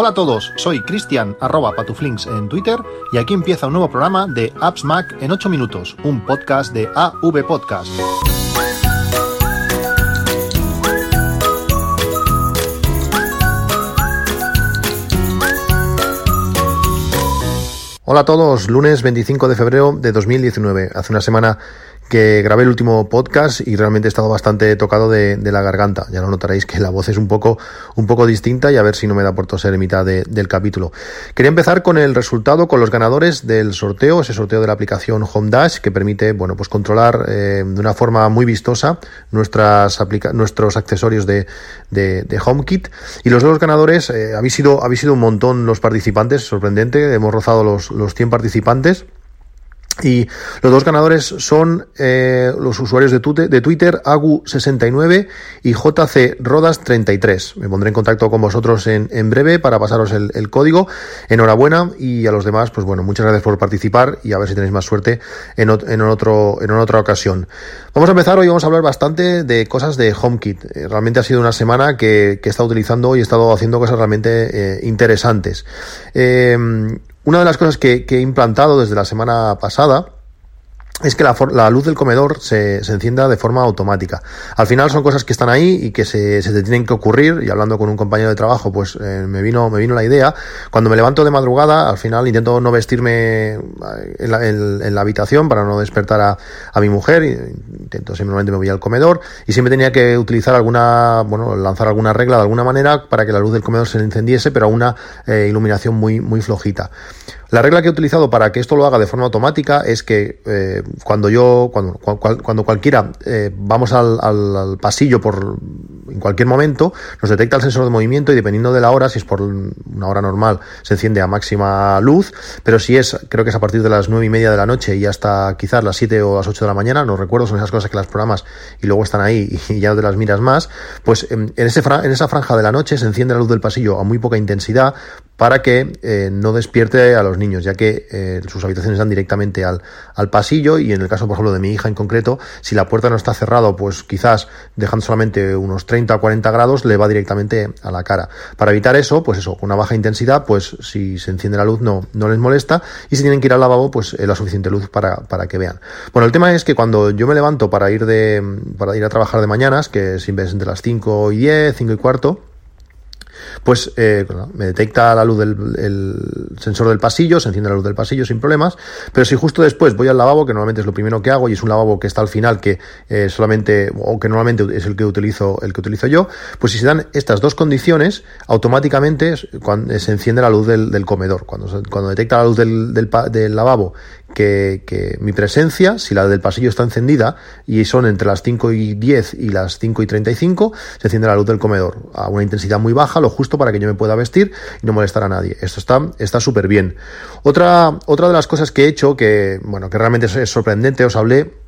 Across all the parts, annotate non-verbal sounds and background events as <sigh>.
Hola a todos, soy Cristian arroba patuflinks en Twitter y aquí empieza un nuevo programa de Apps Mac en 8 minutos, un podcast de AV Podcast. Hola a todos, lunes 25 de febrero de 2019. Hace una semana que grabé el último podcast y realmente he estado bastante tocado de, la garganta. Ya lo notaréis que la voz es un poco, un poco distinta y a ver si no me da por toser en mitad del capítulo. Quería empezar con el resultado, con los ganadores del sorteo, ese sorteo de la aplicación Home Dash que permite, bueno, pues controlar eh, de una forma muy vistosa nuestras nuestros accesorios de, de, HomeKit. Y los dos ganadores, eh, habéis, sido, habéis sido un montón los participantes, sorprendente, hemos rozado los, los 100 participantes. Y los dos ganadores son eh, los usuarios de, Twitter, Agu69 y JC Rodas33. Me pondré en contacto con vosotros en, breve para pasaros el, código. Enhorabuena y a los demás, pues bueno, muchas gracias por participar y a ver si tenéis más suerte en, en, otro, en otra ocasión. Vamos a empezar, hoy vamos a hablar bastante de cosas de HomeKit. Eh, realmente ha sido una semana que, que he estado utilizando y he estado haciendo cosas realmente eh, interesantes. Una de las cosas que, he implantado desde la semana pasada es que la, luz del comedor se, se, encienda de forma automática. Al final son cosas que están ahí y que se, se te tienen que ocurrir y hablando con un compañero de trabajo pues eh, me, vino, me vino la idea. Cuando me levanto de madrugada al final intento no vestirme eh, en la, en, la habitación para no despertar a, a, mi mujer, intento simplemente me voy al comedor y siempre tenía que utilizar alguna, bueno, lanzar alguna regla de alguna manera para que la luz del comedor se encendiese pero a una eh, iluminación muy, muy flojita. La regla que he utilizado para que esto lo haga de forma automática es que eh, cuando yo, cuando, cuando cualquiera eh, vamos al, pasillo por en cualquier momento, nos detecta el sensor de movimiento y dependiendo de la hora, si es por una hora normal, se enciende a máxima luz, pero si es, creo que es a partir de las nueve y media de la noche y hasta quizás las 7 o las 8 de la mañana, no recuerdo, son esas cosas que las programas y luego están ahí <laughs> y ya no te las miras más, pues en, ese en esa franja de la noche se enciende la luz del pasillo a muy poca intensidad para que eh, no despierte a los niños, ya que eh, sus habitaciones dan directamente al, al, pasillo y en el caso, por ejemplo, de mi hija en concreto, si la puerta no está cerrada, pues quizás dejando solamente unos 30 o 40 grados, le va directamente a la cara. Para evitar eso, pues eso, una baja intensidad, pues si se enciende la luz no, no les molesta y si tienen que ir al lavabo, pues eh, la suficiente luz para, para que vean. Bueno, el tema es que cuando yo me levanto para ir, de, para ir a trabajar de mañanas, que siempre es entre las 5 y 10, 5 y cuarto, pues eh, me detecta la luz del el sensor del pasillo, se enciende la luz del pasillo sin problemas, pero si justo después voy al lavabo, que normalmente es lo primero que hago y es un lavabo que está al final que eh, solamente o que normalmente es el que utilizo el que utilizo yo, pues si se dan estas dos condiciones, automáticamente se enciende la luz del, comedor. Cuando, cuando detecta la luz del lavabo que, que, mi presencia, si la del pasillo está encendida y son entre las 5 y 10 y las 5 y 35, se enciende la luz del comedor a una intensidad muy baja, lo justo para que yo me pueda vestir y no molestar a nadie. Esto está está súper bien. Otra, otra de las cosas que he hecho, que, bueno, que realmente es sorprendente, os hablé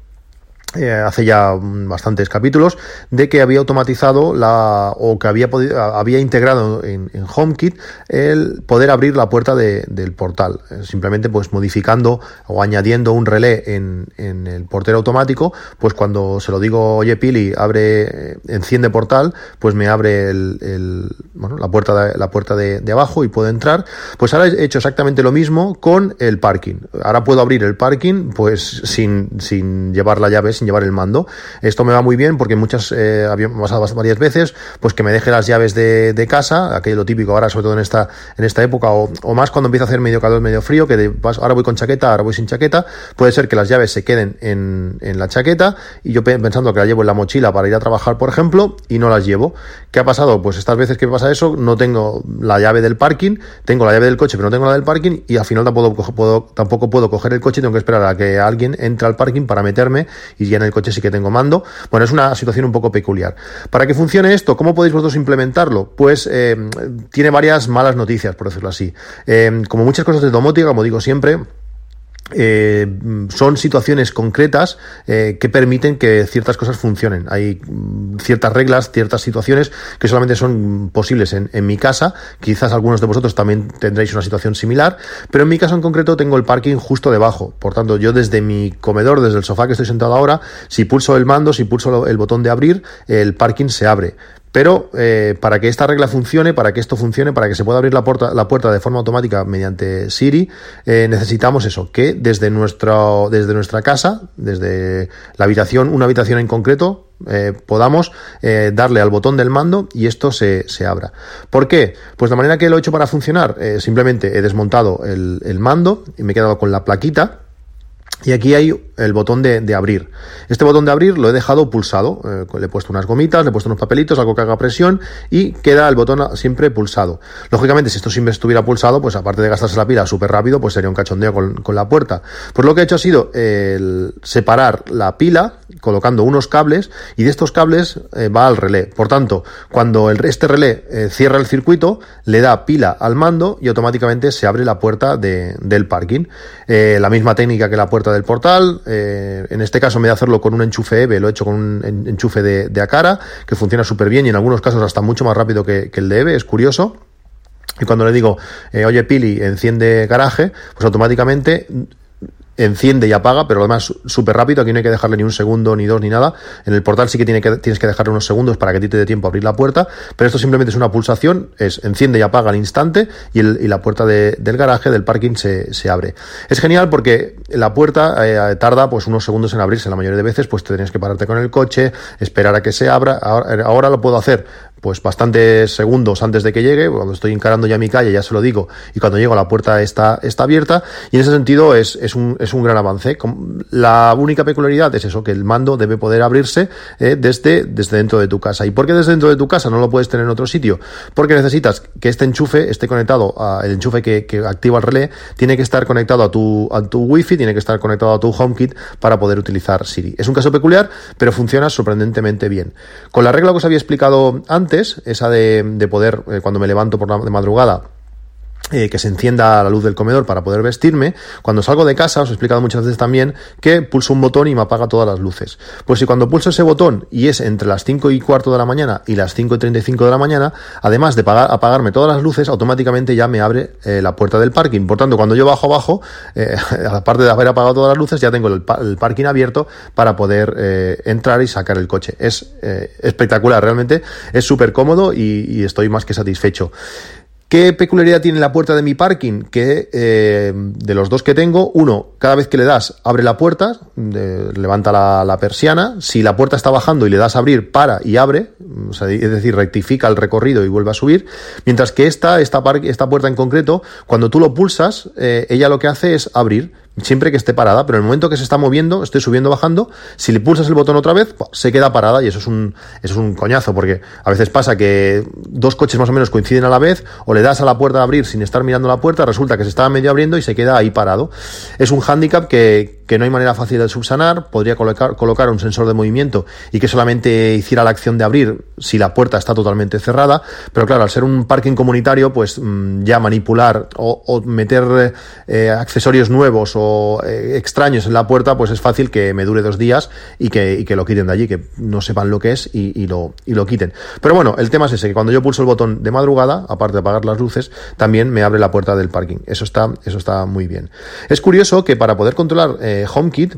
eh, hace ya bastantes capítulos de que había automatizado la o que había podido, había integrado en, en, HomeKit el poder abrir la puerta de, del portal eh, simplemente pues modificando o añadiendo un relé en, en, el portero automático. Pues cuando se lo digo oye Pili abre eh, enciende portal pues me abre el, el bueno la puerta de, la puerta de, de, abajo y puedo entrar. Pues ahora he hecho exactamente lo mismo con el parking. Ahora puedo abrir el parking pues sin, sin llevar la llave sin llevar el mando. Esto me va muy bien porque muchas, eh, había pasado varias veces, pues que me deje las llaves de, casa, aquello lo típico ahora, sobre todo en esta, en esta época, o, más cuando empieza a hacer medio calor, medio frío, que de, ahora voy con chaqueta, ahora voy sin chaqueta, puede ser que las llaves se queden en, en la chaqueta y yo pensando que la llevo en la mochila para ir a trabajar, por ejemplo, y no las llevo. ¿Qué ha pasado? Pues estas veces que pasa eso, no tengo la llave del parking, tengo la llave del coche, pero no tengo la del parking y al final tampoco puedo, tampoco puedo coger el coche, tengo que esperar a que alguien entre al parking para meterme y ya en el coche sí que tengo mando. Bueno, es una situación un poco peculiar. Para que funcione esto, ¿cómo podéis vosotros implementarlo? Pues eh, tiene varias malas noticias, por decirlo así. Eh, como muchas cosas de domótica, como digo siempre, eh, son situaciones concretas eh, que permiten que ciertas cosas funcionen. Hay mm, ciertas reglas, ciertas situaciones que solamente son posibles en, en, mi casa. Quizás algunos de vosotros también tendréis una situación similar, pero en mi caso en concreto tengo el parking justo debajo. Por tanto, yo desde mi comedor, desde el sofá que estoy sentado ahora, si pulso el mando, si pulso el botón de abrir, el parking se abre Pero eh, para que esta regla funcione, para que esto funcione, para que se pueda abrir la puerta, la de forma automática mediante Siri, eh, necesitamos eso, que desde, desde nuestra casa, desde la habitación, una habitación en concreto, eh, podamos darle al botón del mando y esto se, se, abra. ¿Por qué? Pues de manera que lo he hecho para funcionar, simplemente he desmontado el, el mando y me he quedado con la plaquita y aquí hay el botón de, abrir. Este botón de abrir lo he dejado pulsado. Eh, le he puesto unas gomitas, le he puesto unos papelitos, algo que haga presión y queda el botón siempre pulsado. Lógicamente, si esto siempre estuviera pulsado, pues aparte de gastarse la pila súper rápido, pues sería un cachondeo con, la puerta. Pues lo que he hecho ha sido el separar la pila colocando unos cables y de estos cables eh, va al relé. Por tanto, cuando el, este relé eh, cierra el circuito, le da pila al mando y automáticamente se abre la puerta del parking. la misma técnica que la puerta del portal. Eh, en este caso, me de hacerlo con un enchufe EVE, lo he hecho con un enchufe de, de Acara, que funciona súper bien y en algunos casos hasta mucho más rápido que, el de EVE, es curioso. Y cuando le digo, eh, oye Pili, enciende garaje, pues automáticamente enciende y apaga, pero además súper rápido, aquí no hay que dejarle ni un segundo, ni dos, ni nada. En el portal sí que, tiene que tienes que dejarle unos segundos para que te dé tiempo a abrir la puerta, pero esto simplemente es una pulsación, es enciende y apaga al instante y, la puerta del garaje, del parking, se, se, abre. Es genial porque la puerta eh, tarda pues unos segundos en abrirse, la mayoría de veces pues te tienes que pararte con el coche, esperar a que se abra, ahora, ahora lo puedo hacer pues bastantes segundos antes de que llegue, cuando estoy encarando ya mi calle, ya se lo digo, y cuando llego la puerta está, está abierta, y en ese sentido es, es, un, es un gran avance. La única peculiaridad es eso, que el mando debe poder abrirse eh, desde, desde dentro de tu casa. ¿Y por qué desde dentro de tu casa no lo puedes tener en otro sitio? Porque necesitas que este enchufe esté conectado, a, el enchufe que, que activa el relé, tiene que estar conectado a tu, a tu wifi, tiene que estar conectado a tu HomeKit para poder utilizar Siri. Es un caso peculiar, pero funciona sorprendentemente bien. Con la regla que os había explicado antes, esa de, poder, eh, cuando me levanto por la de madrugada, eh, que se encienda la luz del comedor para poder vestirme. Cuando salgo de casa, os he explicado muchas veces también que pulso un botón y me apaga todas las luces. Pues si cuando pulso ese botón y es entre las 5 y cuarto de la mañana y las 5 y 35 de la mañana, además de apagarme todas las luces, automáticamente ya me abre eh, la puerta del parking. Por tanto, cuando yo bajo abajo, eh, <laughs> aparte de haber apagado todas las luces, ya tengo el, parking abierto para poder entrar y sacar el coche. Es espectacular, realmente es súper cómodo y estoy más que satisfecho. ¿Qué peculiaridad tiene la puerta de mi parking? Que eh, de los dos que tengo, uno, cada vez que le das, abre la puerta, levanta la, persiana. Si la puerta está bajando y le das a abrir, para y abre. es decir, rectifica el recorrido y vuelve a subir. Mientras que esta, esta, puerta en concreto, cuando tú lo pulsas, eh, ella lo que hace es abrir siempre que esté parada, pero en el momento que se está moviendo, estoy subiendo, bajando, si le pulsas el botón otra vez, se queda parada y eso es un, eso es un coñazo, porque a veces pasa que dos coches más o menos coinciden a la vez, o le das a la puerta de abrir sin estar mirando la puerta, resulta que se estaba medio abriendo y se queda ahí parado. Es un hándicap que, que no hay manera fácil de subsanar, podría colocar, colocar un sensor de movimiento y que solamente hiciera la acción de abrir si la puerta está totalmente cerrada, pero claro, al ser un parking comunitario, pues mm, ya manipular o, meter eh, accesorios nuevos o eh, extraños en la puerta, pues es fácil que me dure dos días y que, lo quiten de allí, que no sepan lo que es y, y, lo, y lo quiten. Pero bueno, el tema es ese, que cuando yo pulso el botón de madrugada, aparte de apagar las luces, también me abre la puerta del parking. Eso está, eso está muy bien. Es curioso que para poder controlar eh, HomeKit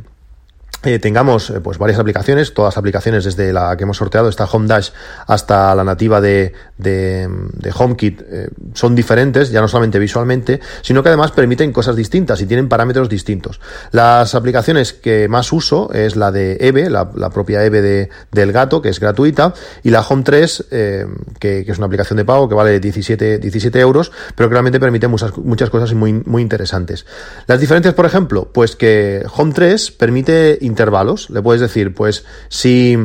eh, tengamos eh, pues varias aplicaciones, todas aplicaciones desde la que hemos sorteado, esta Home Dash hasta la nativa de, de, HomeKit, eh, son diferentes, ya no solamente visualmente, sino que además permiten cosas distintas y tienen parámetros distintos. Las aplicaciones que más uso es la de Eve, la, propia Eve de, del gato, que es gratuita, y la Home 3, que, que, es una aplicación de pago que vale 17, 17 euros, pero que realmente permite muchas, muchas cosas muy, muy interesantes. Las diferencias, por ejemplo, pues que Home 3 permite intervalos. Le puedes decir, pues si,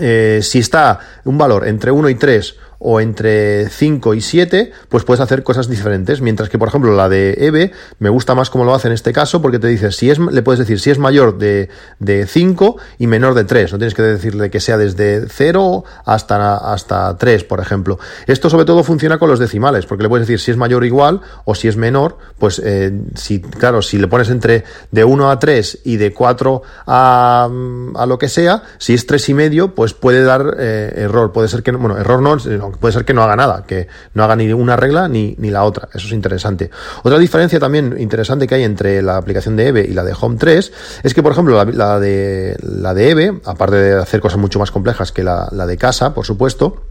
eh, si está un valor entre 1 y 3 o entre 5 y 7, pues puedes hacer cosas diferentes. Mientras que, por ejemplo, la de EVE me gusta más como lo hace en este caso, porque te dice si es, le puedes decir si es mayor de, de 5 y menor de 3. No tienes que decirle que sea desde 0 hasta, hasta 3, por ejemplo. Esto sobre todo funciona con los decimales, porque le puedes decir si es mayor o igual o si es menor, pues eh, si, claro, si le pones entre de 1 a 3 y de 4 a, a lo que sea, si es 3 y medio, pues puede dar eh, error. Puede ser que, bueno, error no, puede ser que no haga nada, que no haga ni una regla ni, ni la otra. Eso es interesante. Otra diferencia también interesante que hay entre la aplicación de EVE y la de Home 3 es que, por ejemplo, la, de, la de EVE, aparte de hacer cosas mucho más complejas que la, la de casa, por supuesto,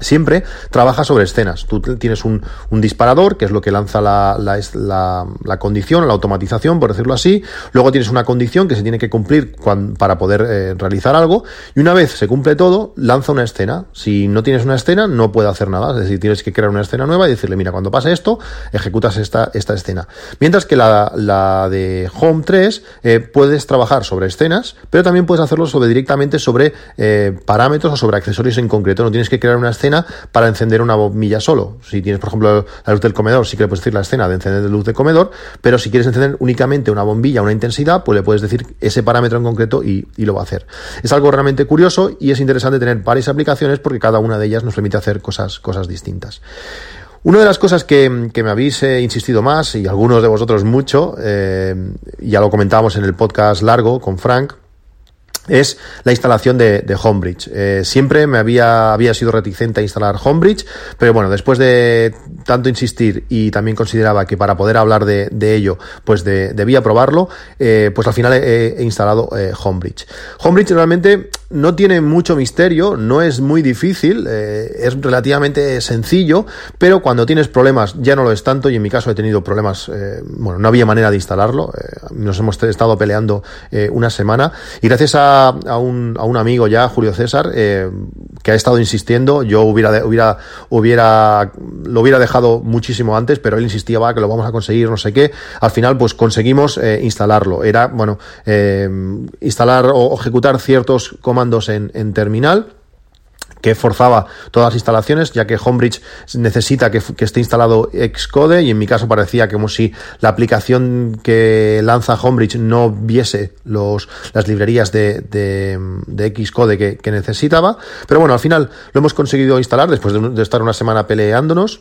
siempre trabaja sobre escenas. Tú tienes un, disparador, que es lo que lanza la, la, la, condición, la automatización, por decirlo así. Luego tienes una condición que se tiene que cumplir para poder eh, realizar algo. Y una vez se cumple todo, lanza una escena. Si no tienes una escena, no puede hacer nada. Es decir, tienes que crear una escena nueva y decirle, mira, cuando pase esto, ejecutas esta, escena. Mientras que la, la de Home 3 eh, puedes trabajar sobre escenas, pero también puedes hacerlo sobre, directamente sobre eh, parámetros o sobre accesorios en concreto. No tienes que crear una escena para encender una bombilla solo. Si tienes, por ejemplo, la luz del comedor, sí que le puedes decir la escena de encender la luz de comedor, pero si quieres encender únicamente una bombilla, una intensidad, pues le puedes decir ese parámetro en concreto y, lo va a hacer. Es algo realmente curioso y es interesante tener varias aplicaciones porque cada una de ellas nos permite hacer cosas, cosas distintas. Una de las cosas que, me habéis eh, insistido más, y algunos de vosotros mucho, eh, ya lo comentábamos en el podcast largo con Frank, es la instalación de, Homebridge. Eh, siempre me había, había sido reticente a instalar Homebridge, pero bueno, después de tanto insistir y también consideraba que para poder hablar de, ello, pues debía probarlo, eh, pues al final he, instalado eh, Homebridge. Homebridge realmente no tiene mucho misterio, no es muy difícil, es relativamente sencillo, pero cuando tienes problemas ya no lo es tanto y en mi caso he tenido problemas, bueno, no había manera de instalarlo, nos hemos estado peleando una semana y gracias a a, un, a un amigo ya, Julio César, eh, que ha estado insistiendo. Yo hubiera, hubiera, hubiera, lo hubiera dejado muchísimo antes, pero él insistía, va, que lo vamos a conseguir, no sé qué. Al final, pues conseguimos eh, instalarlo. Era, bueno, eh, instalar o ejecutar ciertos comandos en, en terminal que forzaba todas las instalaciones, ya que Homebridge necesita que, esté instalado Xcode y en mi caso parecía como si la aplicación que lanza Homebridge no viese los, las librerías de, de, Xcode que, necesitaba. Pero bueno, al final lo hemos conseguido instalar después de estar una semana peleándonos.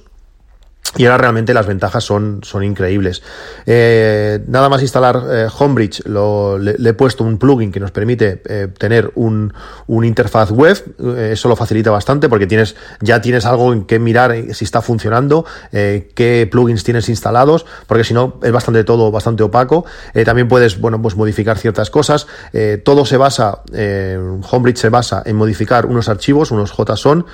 Y ahora realmente las ventajas son, son increíbles. Eh, nada más instalar eh, Homebridge, lo, le, he puesto un plugin que nos permite eh, tener un, un, interfaz web. eso lo facilita bastante porque tienes, ya tienes algo en que mirar si está funcionando, qué plugins tienes instalados, porque si no es bastante todo bastante opaco. también puedes, bueno, pues modificar ciertas cosas. todo se basa, Homebridge se basa en modificar unos archivos, unos JSON,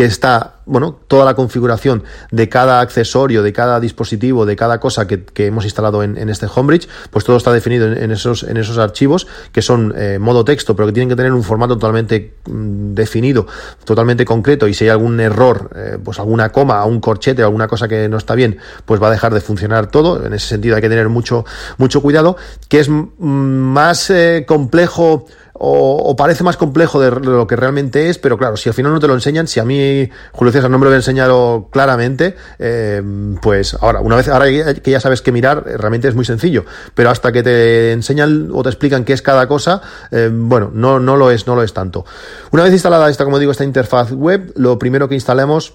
que está, bueno, toda la configuración de cada accesorio, de cada dispositivo, de cada cosa que, hemos instalado en, este Homebridge, pues todo está definido en, esos, en esos archivos que son eh, modo texto, pero que tienen que tener un formato totalmente mm, definido, totalmente concreto, y si hay algún error, eh, pues alguna coma, un corchete, alguna cosa que no está bien, pues va a dejar de funcionar todo. En ese sentido hay que tener mucho, mucho cuidado, que es mm, más eh, complejo o, parece más complejo de lo que realmente es, pero claro, si al final no te lo enseñan, si a mí Julio César no me lo había enseñado claramente, eh, pues ahora, una vez, ahora que ya sabes qué mirar, eh, realmente es muy sencillo, pero hasta que te enseñan o te explican qué es cada cosa, eh, bueno, no, no lo es, no lo es tanto. Una vez instalada esta, como digo, esta interfaz web, lo primero que instalemos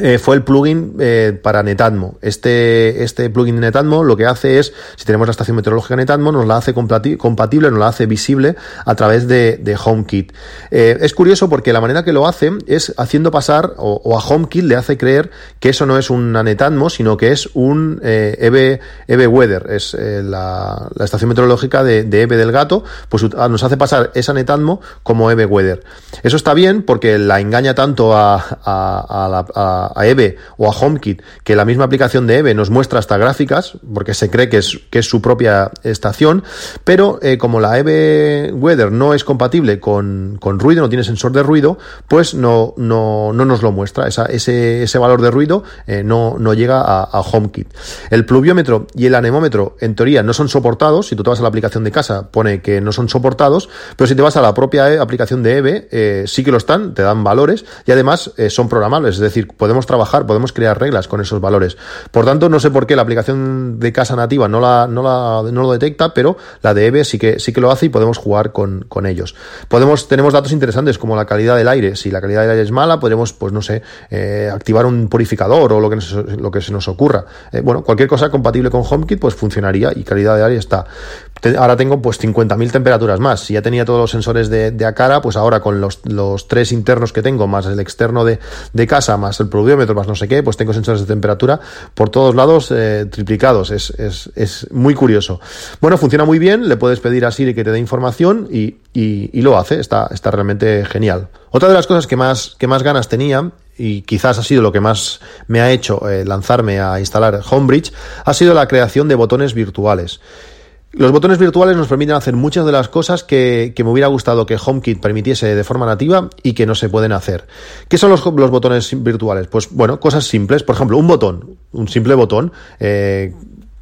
eh, fue el plugin eh, para Netatmo. Este, este plugin de Netatmo lo que hace es, si tenemos la estación meteorológica Netatmo, nos la hace compatible, nos la hace visible a través de, HomeKit. Eh, es curioso porque la manera que lo hace es haciendo pasar, o, a HomeKit le hace creer que eso no es una Netatmo, sino que es un EV Weather, es la, estación meteorológica de, de EVE del gato, pues ah, nos hace pasar esa Netatmo como EV Weather. Eso está bien porque la engaña tanto a la a, EVE o a HomeKit que la misma aplicación de EVE nos muestra hasta gráficas, porque se cree que es, que es su propia estación, pero eh, como la EVE Weather no es compatible con, con, ruido, no tiene sensor de ruido, pues no, no, no nos lo muestra. Esa, ese, ese valor de ruido eh, no, no llega a, a, HomeKit. El pluviómetro y el anemómetro, en teoría, no son soportados. Si tú te vas a la aplicación de casa, pone que no son soportados, pero si te vas a la propia eh, aplicación de EVE, sí que lo están, te dan valores y además son programables, es decir, podemos podemos trabajar, podemos crear reglas con esos valores. Por tanto, no sé por qué la aplicación de casa nativa no, la, no, la, no lo detecta, pero la de EVE sí que, sí que lo hace y podemos jugar con, con ellos. Podemos, tenemos datos interesantes como la calidad del aire. Si la calidad del aire es mala, podremos, pues no sé, eh, activar un purificador o lo que, lo que se nos ocurra. Eh, bueno, cualquier cosa compatible con HomeKit, pues funcionaría y calidad de aire está. Ahora tengo pues 50.000 temperaturas más. Si ya tenía todos los sensores de, de cara, pues ahora con los, los, tres internos que tengo, más el externo de, de, casa, más el pluviómetro, más no sé qué, pues tengo sensores de temperatura por todos lados eh, triplicados. Es, es, es, muy curioso. Bueno, funciona muy bien, le puedes pedir a Siri que te dé información y, y, y lo hace, está, está realmente genial. Otra de las cosas que más, que más ganas tenía y quizás ha sido lo que más me ha hecho eh, lanzarme a instalar Homebridge, ha sido la creación de botones virtuales. Los botones virtuales nos permiten hacer muchas de las cosas que, que, me hubiera gustado que HomeKit permitiese de forma nativa y que no se pueden hacer. ¿Qué son los, botones virtuales? Pues bueno, cosas simples. Por ejemplo, un botón, un simple botón. Eh,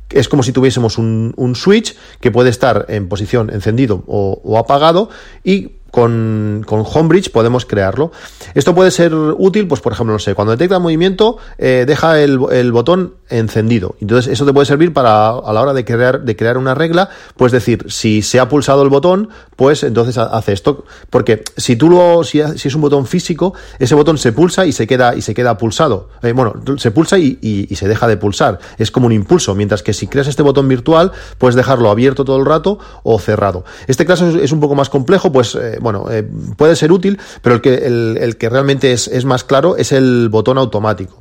es como si tuviésemos un, un, switch que puede estar en posición encendido o, o apagado y con, con, Homebridge podemos crearlo. Esto puede ser útil, pues por ejemplo, no sé, cuando detecta movimiento, eh, deja el, el, botón encendido. Entonces, eso te puede servir para a la hora de crear, de crear una regla, pues decir, si se ha pulsado el botón, pues entonces hace esto. Porque si tú lo, si, si es un botón físico, ese botón se pulsa y se queda, y se queda pulsado. Eh, bueno, se pulsa y, y, se deja de pulsar. Es como un impulso. Mientras que si creas este botón virtual, puedes dejarlo abierto todo el rato o cerrado. Este caso es, es un poco más complejo, pues eh, bueno, eh, puede ser útil, pero el que, el, que realmente es, es, más claro es el botón automático.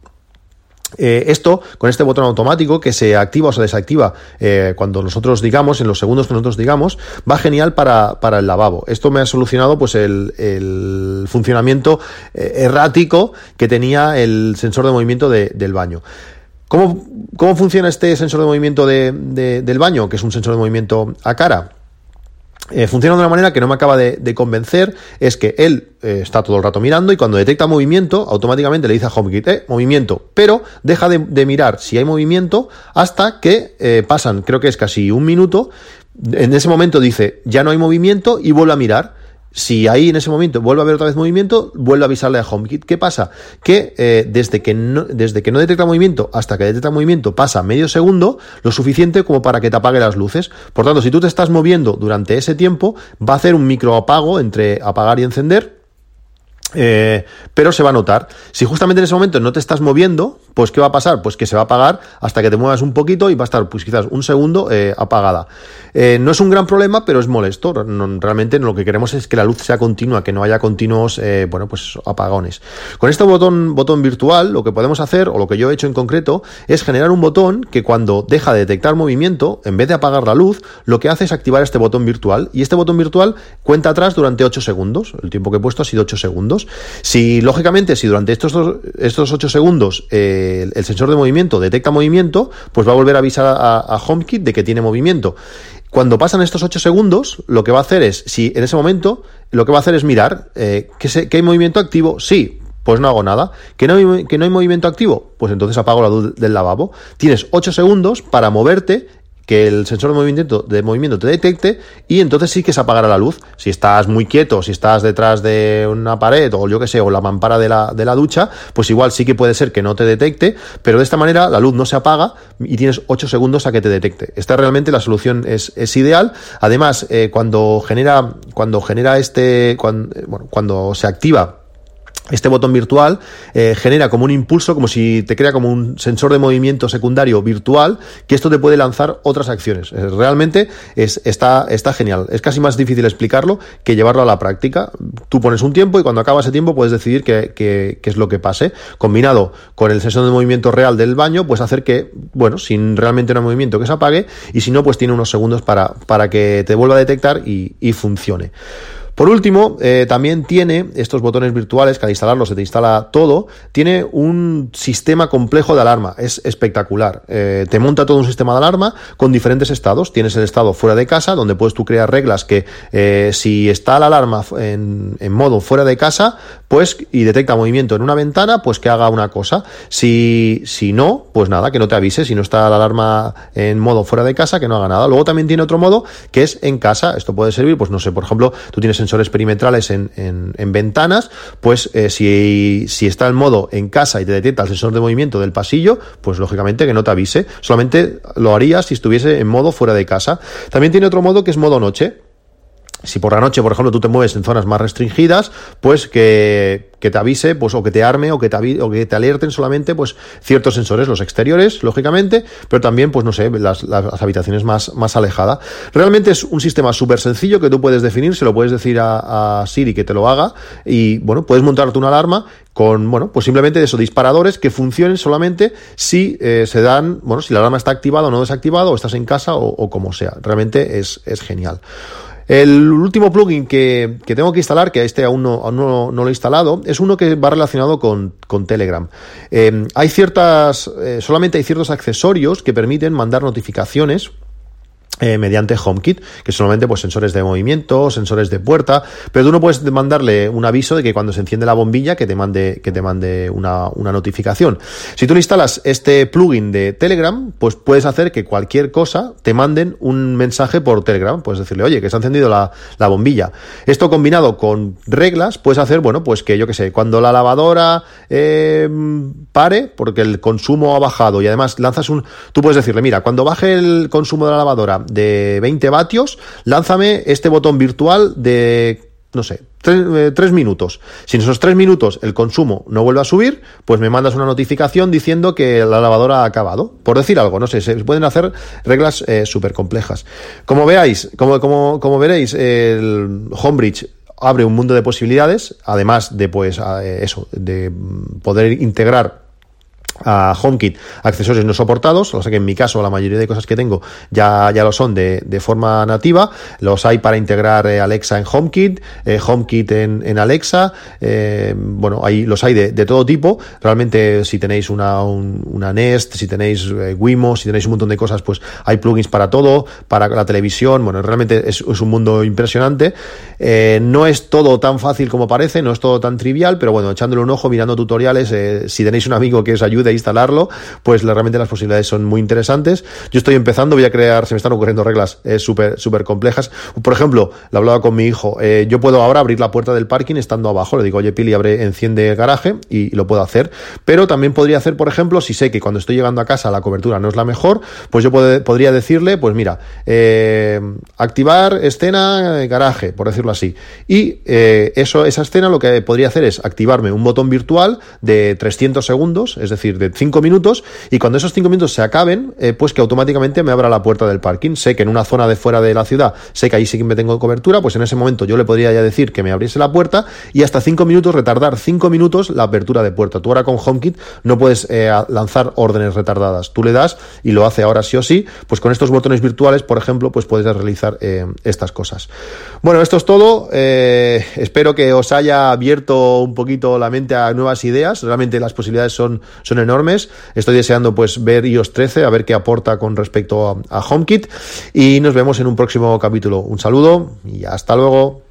Eh, esto, con este botón automático que se activa o se desactiva eh, cuando nosotros digamos, en los segundos que nosotros digamos, va genial para, para el lavabo. Esto me ha solucionado pues el, funcionamiento errático que tenía el sensor de movimiento de, del baño. ¿Cómo, ¿Cómo, funciona este sensor de movimiento de, de, del baño, que es un sensor de movimiento a cara? Eh, funciona de una manera que no me acaba de, de convencer, es que él eh, está todo el rato mirando y cuando detecta movimiento, automáticamente le dice a HomeKit, eh, movimiento, pero deja de, de mirar si hay movimiento hasta que eh, pasan, creo que es casi un minuto, en ese momento dice, ya no hay movimiento y vuelve a mirar si ahí en ese momento vuelve a haber otra vez movimiento, vuelve a avisarle a HomeKit. ¿Qué pasa? Que eh, desde que no, desde que no detecta movimiento hasta que detecta movimiento pasa medio segundo, lo suficiente como para que te apague las luces. Por tanto, si tú te estás moviendo durante ese tiempo, va a hacer un micro apago entre apagar y encender eh, pero se va a notar. Si justamente en ese momento no te estás moviendo, pues ¿qué va a pasar? Pues que se va a apagar hasta que te muevas un poquito y va a estar pues quizás un segundo eh, apagada. Eh, no es un gran problema, pero es molesto. No, realmente lo que queremos es que la luz sea continua, que no haya continuos, bueno, pues apagones. Con este botón, botón virtual, lo que podemos hacer, o lo que yo he hecho en concreto, es generar un botón que cuando deja de detectar movimiento, en vez de apagar la luz, lo que hace es activar este botón virtual. Y este botón virtual cuenta atrás durante 8 segundos. El tiempo que he puesto ha sido 8 segundos. Si, lógicamente, si durante estos, estos 8 segundos eh, el, sensor de movimiento detecta movimiento, pues va a volver a avisar a, HomeKit de que tiene movimiento. Cuando pasan estos 8 segundos, lo que va a hacer es, si en ese momento, lo que va a hacer es mirar eh, que, que hay movimiento activo, sí, pues no hago nada. ¿Que no, hay, ¿Que no hay movimiento activo? Pues entonces apago la luz del lavabo. Tienes 8 segundos para moverte que el sensor de movimiento, de movimiento te detecte y entonces sí que se apagará la luz. Si estás muy quieto, si estás detrás de una pared o yo que sé, o la mampara de la, de la ducha, pues igual sí que puede ser que no te detecte, pero de esta manera la luz no se apaga y tienes 8 segundos a que te detecte. Esta realmente la solución es, es ideal. Además, eh, cuando genera, cuando genera este, cuando, bueno, cuando se activa este botón virtual eh, genera como un impulso, como si te crea como un sensor de movimiento secundario virtual, que esto te puede lanzar otras acciones. Eh, realmente es, está, está genial. Es casi más difícil explicarlo que llevarlo a la práctica. Tú pones un tiempo y cuando acaba ese tiempo puedes decidir qué, qué, es lo que pase. Combinado con el sensor de movimiento real del baño, pues hacer que, bueno, sin realmente un movimiento que se apague y si no, pues tiene unos segundos para, para que te vuelva a detectar y, y funcione. Por último, eh, también tiene estos botones virtuales que al instalarlos se te instala todo, tiene un sistema complejo de alarma, es espectacular. Eh, te monta todo un sistema de alarma con diferentes estados. Tienes el estado fuera de casa, donde puedes tú crear reglas que eh, si está la alarma en, en, modo fuera de casa, pues y detecta movimiento en una ventana, pues que haga una cosa. Si, si no, pues nada, que no te avise. Si no está la alarma en modo fuera de casa, que no haga nada. Luego también tiene otro modo que es en casa. Esto puede servir, pues no sé, por ejemplo, tú tienes sensores perimetrales en, en, en ventanas, pues eh, si, si, está el modo en casa y te detecta el sensor de movimiento del pasillo, pues lógicamente que no te avise, solamente lo harías si estuviese en modo fuera de casa. También tiene otro modo que es modo noche. Si por la noche, por ejemplo, tú te mueves en zonas más restringidas, pues que, te avise, pues, o que te arme, o que te, o que te alerten solamente, pues, ciertos sensores, los exteriores, lógicamente, pero también, pues, no sé, las, las habitaciones más, más alejadas. Realmente es un sistema súper sencillo que tú puedes definir, se lo puedes decir a, Siri que te lo haga, y, bueno, puedes montarte una alarma con, bueno, pues simplemente de esos disparadores que funcionen solamente si eh, se dan, bueno, si la alarma está activada o no desactivada, o estás en casa, o, o como sea. Realmente es, es genial. El último plugin que, tengo que instalar, que este aún no, no, lo he instalado, es uno que va relacionado con, Telegram. Eh, hay ciertas, eh, solamente hay ciertos accesorios que permiten mandar notificaciones eh, mediante HomeKit, que solamente pues sensores de movimiento, sensores de puerta, pero tú no puedes mandarle un aviso de que cuando se enciende la bombilla que te mande, que te mande una, una notificación. Si tú le instalas este plugin de Telegram, pues puedes hacer que cualquier cosa te manden un mensaje por Telegram. Puedes decirle, oye, que se ha encendido la, la bombilla. Esto combinado con reglas, puedes hacer, bueno, pues que yo que sé, cuando la lavadora eh, pare, porque el consumo ha bajado y además lanzas un. Tú puedes decirle, mira, cuando baje el consumo de la lavadora de 20 vatios, lánzame este botón virtual de, no sé, 3, eh, minutos. Si en esos 3 minutos el consumo no vuelve a subir, pues me mandas una notificación diciendo que la lavadora ha acabado. Por decir algo, no sé, se pueden hacer reglas eh, súper complejas. Como veáis, como, como, como veréis, el Homebridge abre un mundo de posibilidades, además de pues eh, eso, de poder integrar a HomeKit. Accesorios no soportados, o sea que en mi caso la mayoría de cosas que tengo ya, ya lo son de, de forma nativa, los hay para integrar eh, Alexa en HomeKit, eh, HomeKit en, en Alexa, eh, bueno, ahí los hay de, de, todo tipo, realmente si tenéis una, una Nest, si tenéis Wimo, si tenéis un montón de cosas, pues hay plugins para todo, para la televisión, bueno, realmente es, es un mundo impresionante, no es todo tan fácil como parece, no es todo tan trivial, pero bueno, echándole un ojo, mirando tutoriales, si tenéis un amigo que os ayude instalarlo, pues realmente las posibilidades son muy interesantes. Yo estoy empezando, voy a crear, se me están ocurriendo reglas eh, súper súper complejas. Por ejemplo, lo hablaba con mi hijo, eh, yo puedo ahora abrir la puerta del parking estando abajo, le digo, oye Pili, abre, enciende garaje y, lo puedo hacer. Pero también podría hacer, por ejemplo, si sé que cuando estoy llegando a casa la cobertura no es la mejor, pues yo podría decirle, pues mira, eh, activar escena garaje, por decirlo así. Y eso, esa escena lo que podría hacer es activarme un botón virtual de 300 segundos, es decir, de 5 minutos y cuando esos 5 minutos se acaben, eh, pues que automáticamente me abra la puerta del parking. Sé que en una zona de fuera de la ciudad, sé que ahí sí que me tengo cobertura, pues en ese momento yo le podría ya decir que me abriese la puerta y hasta 5 minutos, retardar 5 minutos la apertura de puerta. Tú ahora con HomeKit no puedes eh, lanzar órdenes retardadas. Tú le das y lo hace ahora sí o sí, pues con estos botones virtuales, por ejemplo, pues puedes realizar eh, estas cosas. Bueno, esto es todo. espero que os haya abierto un poquito la mente a nuevas ideas. Realmente las posibilidades son, son enormes. Estoy deseando pues ver iOS 13, a ver qué aporta con respecto a, a HomeKit y nos vemos en un próximo capítulo. Un saludo y hasta luego.